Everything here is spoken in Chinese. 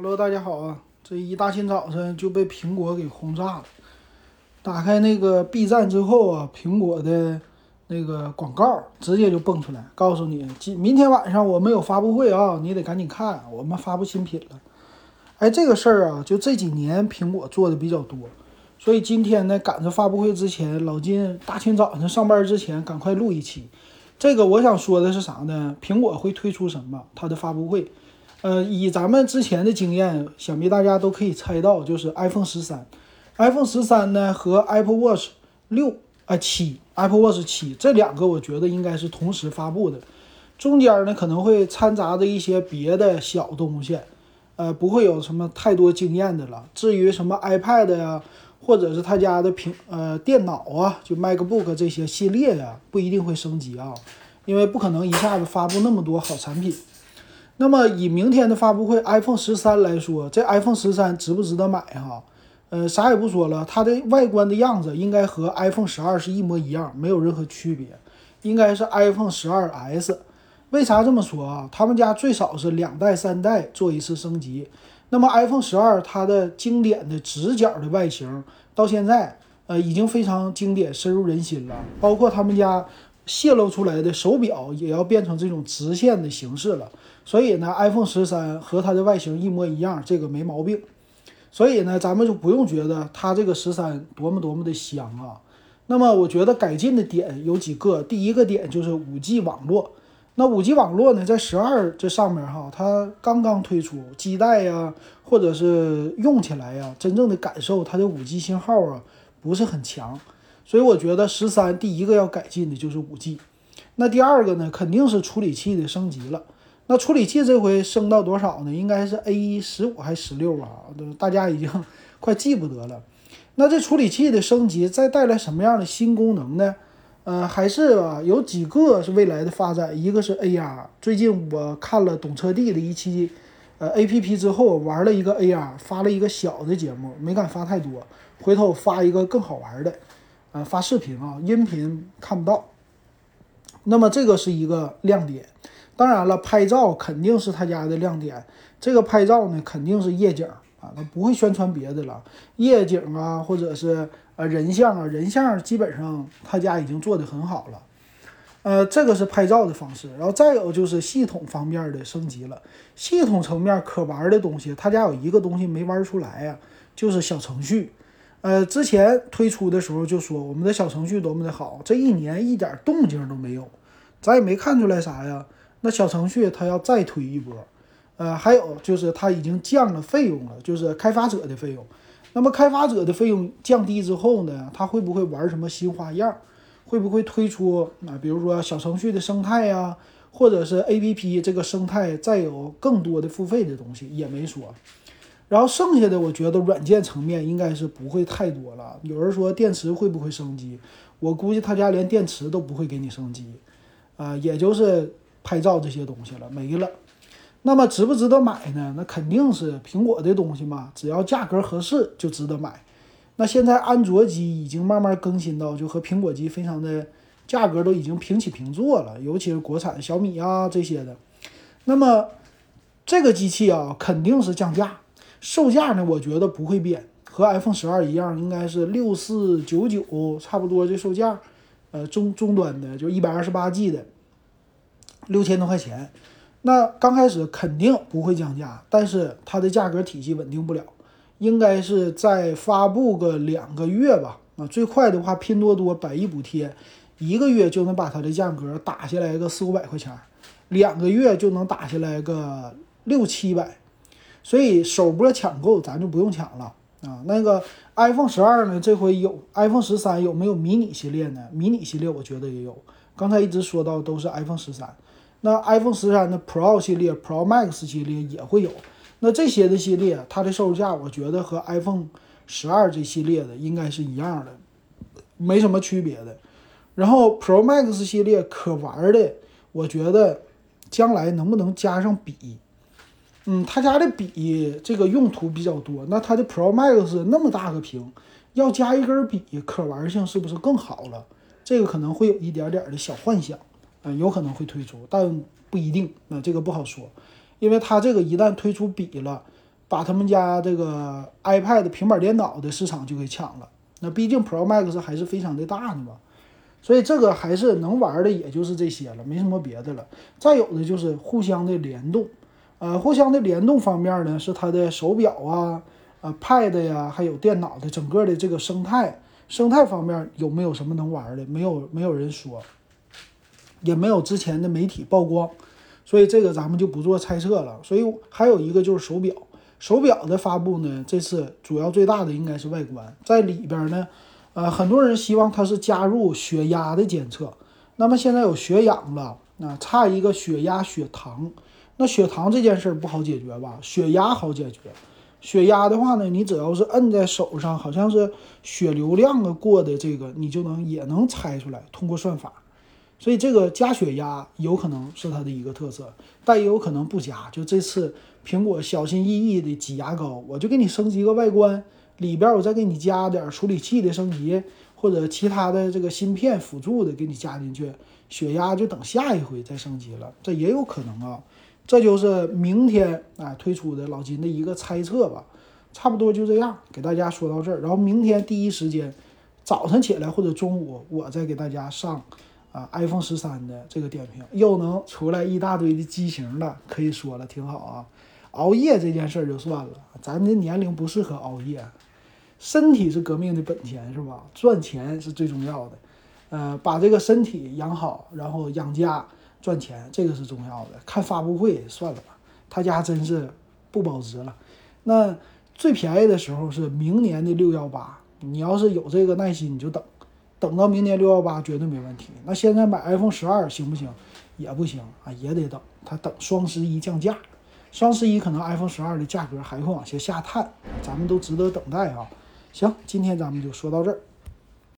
Hello，大家好啊！这一大清早上就被苹果给轰炸了。打开那个 B 站之后啊，苹果的那个广告直接就蹦出来，告诉你今明天晚上我们有发布会啊，你得赶紧看，我们发布新品了。哎，这个事儿啊，就这几年苹果做的比较多，所以今天呢，赶着发布会之前，老金大清早上上班之前赶快录一期。这个我想说的是啥呢？苹果会推出什么？它的发布会。呃，以咱们之前的经验，想必大家都可以猜到，就是 iPhone 十三，iPhone 十三呢和 Apple Watch 六啊七，Apple Watch 七这两个，我觉得应该是同时发布的，中间呢可能会掺杂着一些别的小东西，呃，不会有什么太多惊艳的了。至于什么 iPad 呀，或者是他家的平呃电脑啊，就 MacBook 这些系列呀，不一定会升级啊，因为不可能一下子发布那么多好产品。那么以明天的发布会 iPhone 十三来说，这 iPhone 十三值不值得买哈？呃，啥也不说了，它的外观的样子应该和 iPhone 十二是一模一样，没有任何区别，应该是 iPhone 十二 S。为啥这么说啊？他们家最少是两代、三代做一次升级。那么 iPhone 十二它的经典的直角的外形，到现在呃已经非常经典、深入人心了，包括他们家。泄露出来的手表也要变成这种直线的形式了，所以呢，iPhone 十三和它的外形一模一样，这个没毛病。所以呢，咱们就不用觉得它这个十三多么多么的香啊。那么，我觉得改进的点有几个，第一个点就是五 G 网络。那五 G 网络呢，在十二这上面哈，它刚刚推出，基带呀，或者是用起来呀，真正的感受它的五 G 信号啊，不是很强。所以我觉得十三第一个要改进的就是五 G，那第二个呢，肯定是处理器的升级了。那处理器这回升到多少呢？应该是 A 十五还是十六啊？大家已经快记不得了。那这处理器的升级再带来什么样的新功能呢？呃，还是啊，有几个是未来的发展。一个是 AR，最近我看了懂车帝的一期呃 APP 之后，玩了一个 AR，发了一个小的节目，没敢发太多，回头发一个更好玩的。发视频啊，音频看不到。那么这个是一个亮点。当然了，拍照肯定是他家的亮点。这个拍照呢，肯定是夜景啊，他不会宣传别的了。夜景啊，或者是呃人像啊，人像基本上他家已经做得很好了。呃，这个是拍照的方式。然后再有就是系统方面的升级了。系统层面可玩的东西，他家有一个东西没玩出来呀，就是小程序。呃，之前推出的时候就说我们的小程序多么的好，这一年一点动静都没有，咱也没看出来啥呀。那小程序它要再推一波，呃，还有就是它已经降了费用了，就是开发者的费用。那么开发者的费用降低之后呢，它会不会玩什么新花样？会不会推出啊？比如说小程序的生态呀，或者是 APP 这个生态再有更多的付费的东西，也没说。然后剩下的，我觉得软件层面应该是不会太多了。有人说电池会不会升级？我估计他家连电池都不会给你升级，啊，也就是拍照这些东西了，没了。那么值不值得买呢？那肯定是苹果的东西嘛，只要价格合适就值得买。那现在安卓机已经慢慢更新到就和苹果机非常的价格都已经平起平坐了，尤其是国产小米啊这些的。那么这个机器啊，肯定是降价。售价呢，我觉得不会变，和 iPhone 十二一样，应该是六四九九，差不多这售价。呃，中中端的就一百二十八 G 的，六千多块钱。那刚开始肯定不会降价，但是它的价格体系稳定不了，应该是在发布个两个月吧。啊，最快的话，拼多多百亿补贴，一个月就能把它的价格打下来个四五百块钱，两个月就能打下来个六七百。所以首波抢购咱就不用抢了啊。那个 iPhone 十二呢，这回有 iPhone 十三有没有迷你系列呢？迷你系列我觉得也有。刚才一直说到都是 iPhone 十三，那 iPhone 十三的 Pro 系列、Pro Max 系列也会有。那这些的系列，它的售价我觉得和 iPhone 十二这系列的应该是一样的，没什么区别的。然后 Pro Max 系列可玩的，我觉得将来能不能加上笔？嗯，他家的笔这个用途比较多，那它的 Pro Max 那么大个屏，要加一根笔，可玩性是不是更好了？这个可能会有一点点的小幻想，嗯，有可能会推出，但不一定，那这个不好说，因为它这个一旦推出笔了，把他们家这个 iPad 平板电脑的市场就给抢了。那毕竟 Pro Max 还是非常的大的嘛，所以这个还是能玩的，也就是这些了，没什么别的了。再有的就是互相的联动，呃，互相的联动方面呢，是它的手表啊、呃 Pad 呀，还有电脑的整个的这个生态生态方面有没有什么能玩的？没有，没有人说，也没有之前的媒体曝光，所以这个咱们就不做猜测了。所以还有一个就是手表。手表的发布呢，这次主要最大的应该是外观，在里边呢，呃，很多人希望它是加入血压的检测。那么现在有血氧了，那差一个血压、血糖。那血糖这件事儿不好解决吧？血压好解决。血压的话呢，你只要是摁在手上，好像是血流量啊过的这个，你就能也能猜出来，通过算法。所以这个加血压有可能是它的一个特色，但也有可能不加。就这次苹果小心翼翼的挤牙膏，我就给你升级个外观，里边我再给你加点处理器的升级，或者其他的这个芯片辅助的给你加进去，血压就等下一回再升级了，这也有可能啊。这就是明天啊推出的老金的一个猜测吧，差不多就这样，给大家说到这儿。然后明天第一时间早晨起来或者中午，我再给大家上。啊，iPhone 十三的这个点评又能出来一大堆的机型了，可以说了挺好啊。熬夜这件事儿就算了，咱这年龄不适合熬夜，身体是革命的本钱是吧？赚钱是最重要的，呃，把这个身体养好，然后养家赚钱，这个是重要的。看发布会算了吧，他家真是不保值了。那最便宜的时候是明年的六幺八，你要是有这个耐心，你就等。等到明年六幺八绝对没问题。那现在买 iPhone 十二行不行？也不行啊，也得等。它等双十一降价，双十一可能 iPhone 十二的价格还会往下下探，咱们都值得等待啊。行，今天咱们就说到这儿。